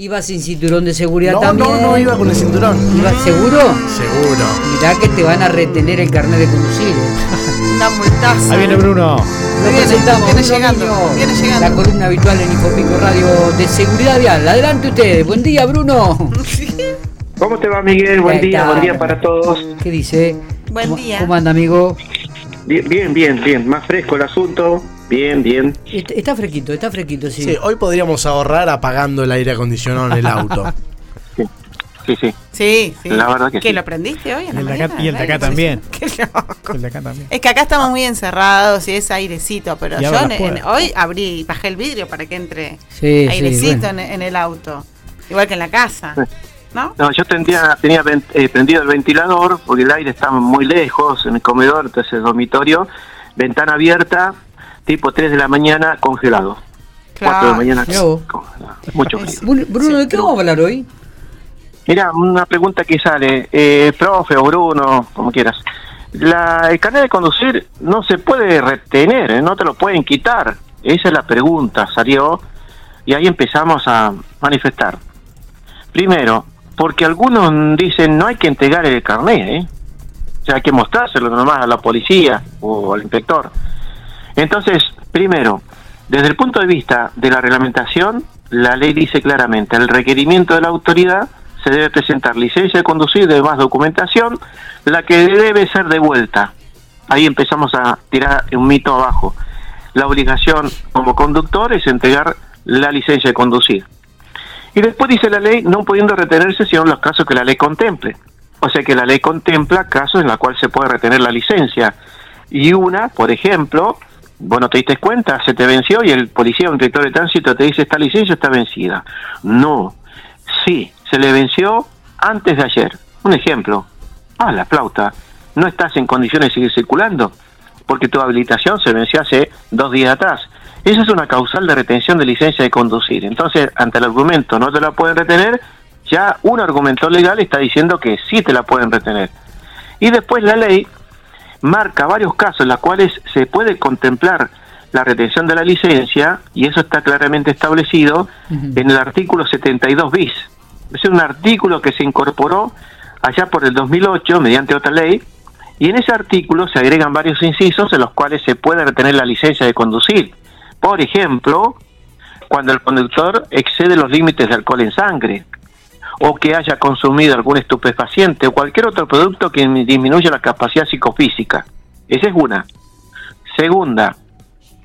Iba sin cinturón de seguridad No, también. no, no iba con el cinturón. ¿Iba seguro? Seguro. Mirá que te van a retener el carnet de conducir. ¿eh? Una multaza. Ahí viene Bruno. Lo viene, presentamos, viene llegando, viene llegando. La columna habitual en Infopico Radio de Seguridad Vial. Adelante ustedes. Buen día, Bruno. ¿Cómo te va, Miguel? Buen día, buen día para todos. ¿Qué dice? Buen ¿Cómo- día. ¿Cómo anda, amigo? Bien, bien, bien, bien. Más fresco el asunto. Bien, bien. Está, está fresquito, está fresquito, sí. Sí, hoy podríamos ahorrar apagando el aire acondicionado en el auto. Sí, sí. Sí, sí. La verdad que ¿Que sí. lo prendiste hoy? Y en la el de acá, mañana? y el de acá también. Qué loco. El de acá también. Es que acá estamos muy encerrados y es airecito, pero Y yo en- hoy abrí y bajé el vidrio para que entre Sí, sí, airecito bueno. en, en el auto. Igual que en la casa. ¿No? No, yo tendría, tenía eh, prendido el ventilador porque el aire está muy lejos en el comedor, entonces el dormitorio, ventana abierta, tipo 3 de la mañana, congelado. 4 de la Claro. mañana, congelado. Mucho frío. Bru- Bruno, ¿de qué vamos a hablar hoy? Mira, una pregunta que sale, eh, profe o Bruno, como quieras. La, el carnet de conducir no se puede retener, ¿eh? no te lo pueden quitar. Esa es la pregunta, salió y ahí empezamos a manifestar. Primero, porque algunos dicen no hay que entregar el carnet, ¿eh? o sea, hay que mostrárselo nomás a la policía o al inspector. Entonces, primero, desde el punto de vista de la reglamentación, la ley dice claramente, el requerimiento de la autoridad se debe presentar licencia de conducir demás documentación, la que debe ser devuelta. Ahí empezamos a tirar un mito abajo. La obligación como conductor es entregar la licencia de conducir. Y después dice la ley, no pudiendo retenerse sino en los casos que la ley contemple. O sea que la ley contempla casos en los cuales se puede retener la licencia. Y una, por ejemplo, bueno, te diste cuenta, se te venció y el policía o inspector de tránsito te dice esta licencia está vencida. No, sí, se le venció antes de ayer. Un ejemplo, ah, la flauta, no estás en condiciones de seguir circulando porque tu habilitación se venció hace dos días atrás. Esa es una causal de retención de licencia de conducir. Entonces, ante el argumento no te la pueden retener, ya un argumento legal está diciendo que sí te la pueden retener. Y después la ley marca varios casos en los cuales se puede contemplar la retención de la licencia, y eso está claramente establecido en el artículo 72 bis. Es un artículo que se incorporó allá por el 2008 mediante otra ley, y en ese artículo se agregan varios incisos en los cuales se puede retener la licencia de conducir. Por ejemplo, cuando el conductor excede los límites de alcohol en sangre, o que haya consumido algún estupefaciente o cualquier otro producto que disminuya la capacidad psicofísica. Esa es una. Segunda,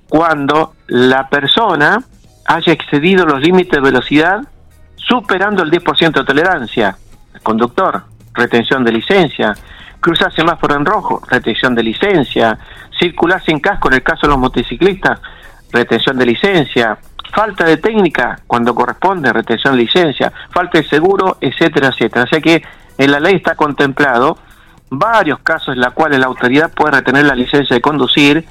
cuando la persona haya excedido los límites de velocidad superando el 10% de tolerancia. El conductor, retención de licencia. Cruzar semáforo en rojo, retención de licencia. Circular sin casco en el caso de los motociclistas, retención de licencia. Falta de técnica cuando corresponde, retención de licencia. Falta de seguro, etcétera, etcétera. O sea que en la ley está contemplado varios casos en los cuales la autoridad puede retener la licencia de conducir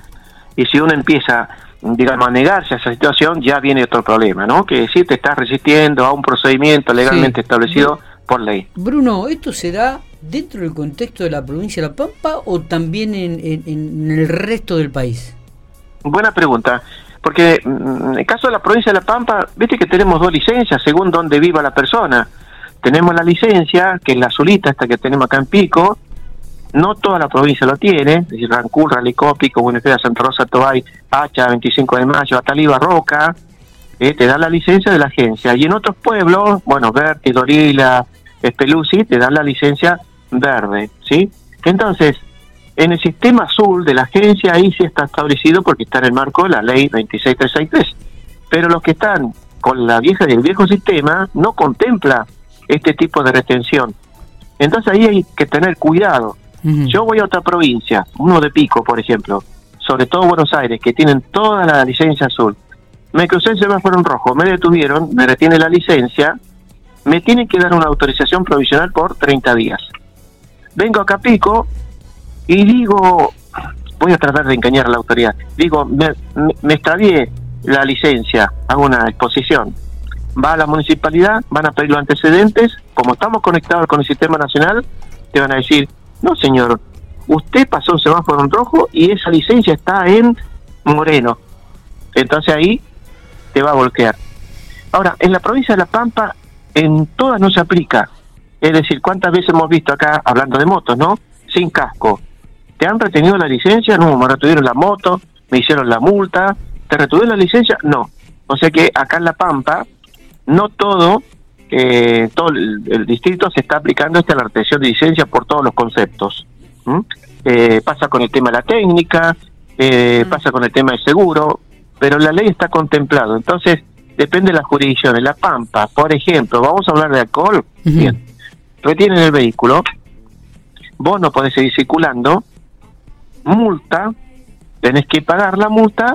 y si uno empieza, digamos, a negarse a esa situación, ya viene otro problema, ¿no? Que si te estás resistiendo a un procedimiento legalmente Sí. establecido por ley. Bruno, ¿esto se da dentro del contexto de la provincia de La Pampa o también en, en- en el resto del país? Buena pregunta, porque mm, en el caso de la provincia de La Pampa, viste que tenemos dos licencias según donde viva la persona. Tenemos la licencia, que es la azulita, esta que tenemos acá en Pico, no toda la provincia lo tiene, es decir, Rancún, Ralicó, Pico, Buenos Aires, Santa Rosa, Tobay, Hacha, 25 de Mayo, Ataliba, Roca, eh, te da la licencia de la agencia. Y en otros pueblos, bueno, Berti, Dorila, Espeluzzi, te dan la licencia verde, ¿sí? Entonces, en el sistema azul de la agencia ahí sí está establecido porque está en el marco de la ley 26363. Pero los que están con la vieja del viejo sistema no contempla este tipo de retención. Entonces ahí hay que tener cuidado. Yo voy a otra provincia, uno de Pico, por ejemplo, sobre todo Buenos Aires, que tienen toda la licencia azul. Me crucé el semáforo en rojo, me detuvieron, me retiene la licencia, me tienen que dar una autorización provisional por 30 días. Vengo acá a Pico y digo, voy a tratar de engañar a la autoridad, digo, me, me, me extravié la licencia, hago una exposición. Va a la municipalidad, van a pedir los antecedentes, como estamos conectados con el sistema nacional, te van a decir, no señor, usted pasó un semáforo en rojo y esa licencia está en moreno. Entonces ahí te va a voltear. Ahora, en la provincia de La Pampa en todas no se aplica. Es decir, ¿cuántas veces hemos visto acá, hablando de motos, ¿no? Sin casco. ¿Te han retenido la licencia? No, me retuvieron la moto, me hicieron la multa. ¿Te retuvieron la licencia? No. O sea que acá en La Pampa, no todo, eh, todo el, el distrito se está aplicando esta la retención de licencia por todos los conceptos. Eh, pasa con el tema de la técnica, eh, Mm. pasa con el tema del seguro, pero la ley está contemplado. Entonces, depende de las jurisdicciones. La Pampa, por ejemplo, vamos a hablar de alcohol. Ujú. Bien, retienen el vehículo, vos no podés seguir circulando, multa, tenés que pagar la multa,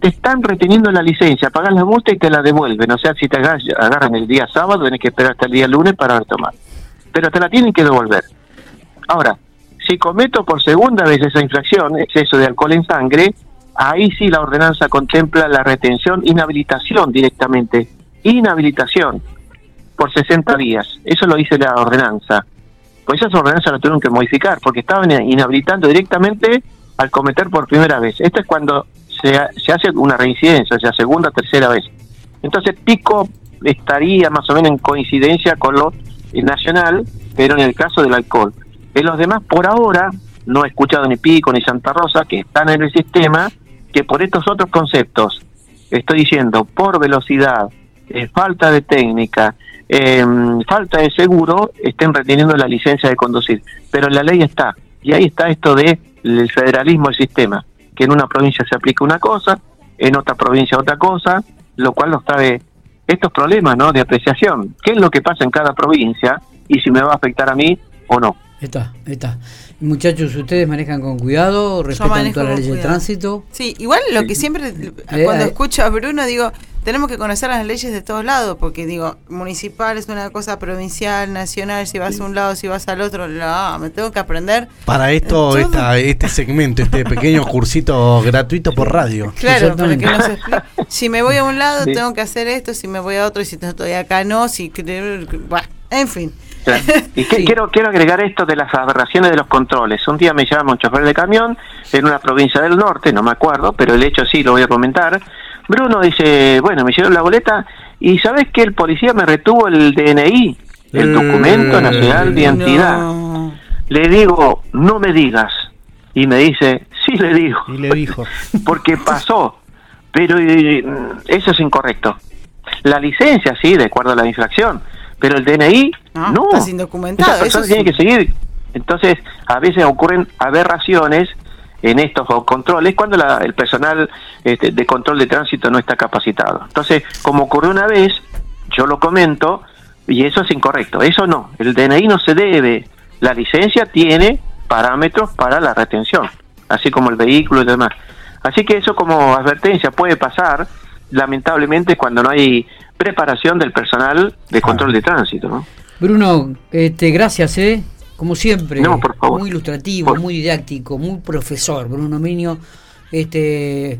te están reteniendo la licencia, pagas la multa y te la devuelven. O sea, si te agar- agarran el día sábado, tenés que esperar hasta el día lunes para retomar. Pero te la tienen que devolver. Ahora, si cometo por segunda vez esa infracción, exceso de alcohol en sangre, ahí sí la ordenanza contempla la retención, inhabilitación directamente. Inhabilitación por 60 días. Eso lo dice la ordenanza. Pues esas ordenanzas las tuvieron que modificar porque estaban inhabilitando directamente al cometer por primera vez. Esto es cuando se, se hace una reincidencia, o sea, segunda o tercera vez. Entonces, Pico estaría más o menos en coincidencia con lo nacional, pero en el caso del alcohol. En los demás, por ahora, no he escuchado ni Pico ni Santa Rosa, que están en el sistema, que por estos otros conceptos, estoy diciendo, por velocidad, eh, falta de técnica, eh, falta de seguro, estén reteniendo la licencia de conducir. Pero la ley está, y ahí está esto de el federalismo del sistema, que en una provincia se aplica una cosa, en otra provincia otra cosa, lo cual nos trae estos problemas ¿no? de apreciación. ¿Qué es lo que pasa en cada provincia y si me va a afectar a mí o no? Está, está. Muchachos, ustedes manejan con cuidado, respetan las con leyes de tránsito. Sí, igual lo que siempre, Eh, cuando eh. escucho a Bruno, digo, tenemos que conocer las leyes de todos lados, porque digo, municipal es una cosa provincial, nacional, si vas a un lado, si vas al otro, no, me tengo que aprender. Para esto, esta, este segmento, este pequeño cursito gratuito por radio. Claro, para que Exactamente. nos explique. Si me voy a un lado, Sí. tengo que hacer esto, si me voy a otro, y si estoy acá, no, si... Bueno, en fin. Claro. Y que- Sí. quiero, quiero agregar esto de las aberraciones de los controles. Un día me llama un chofer de camión en una provincia del norte, no me acuerdo, pero el hecho sí lo voy a comentar. Bruno dice, bueno, me hicieron la boleta y ¿sabes que El policía me retuvo el DNI, el Eh, Documento Nacional de Identidad. No. Le digo, no me digas. Y me dice, sí le digo, Y le dijo. porque pasó. Pero eh, eso es incorrecto. La licencia, sí, de acuerdo a la infracción, pero el DNI, No, no. está indocumentado, Esa persona eso sí. tiene que seguir. Entonces, a veces ocurren aberraciones en estos controles cuando la- el personal este, de control de tránsito no está capacitado. Entonces, como ocurrió una vez, yo lo comento y eso es incorrecto. Eso no, el DNI no se debe. La licencia tiene parámetros para la retención, así como el vehículo y demás. Así que eso como advertencia puede pasar, lamentablemente, cuando no hay preparación del personal de control de tránsito. ¿no? Bruno, este, gracias, ¿eh? Como siempre, No, por favor. muy ilustrativo, Por- muy didáctico, muy profesor, Bruno Minio. Este,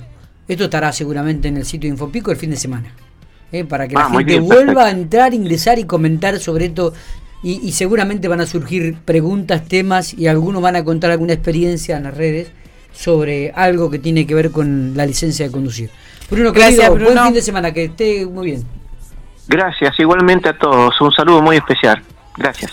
esto estará seguramente en el sitio de Infopico el fin de semana. ¿eh? Para que la Ah, gente bien, vuelva perfecto. a entrar, ingresar y comentar sobre esto. Y, y seguramente van a surgir preguntas, temas y algunos van a contar alguna experiencia en las redes sobre algo que tiene que ver con la licencia de conducir. Bruno, Gracias, querido, buen Bruno. fin de semana, que esté muy bien. Gracias igualmente a todos. Un saludo muy especial. Gracias.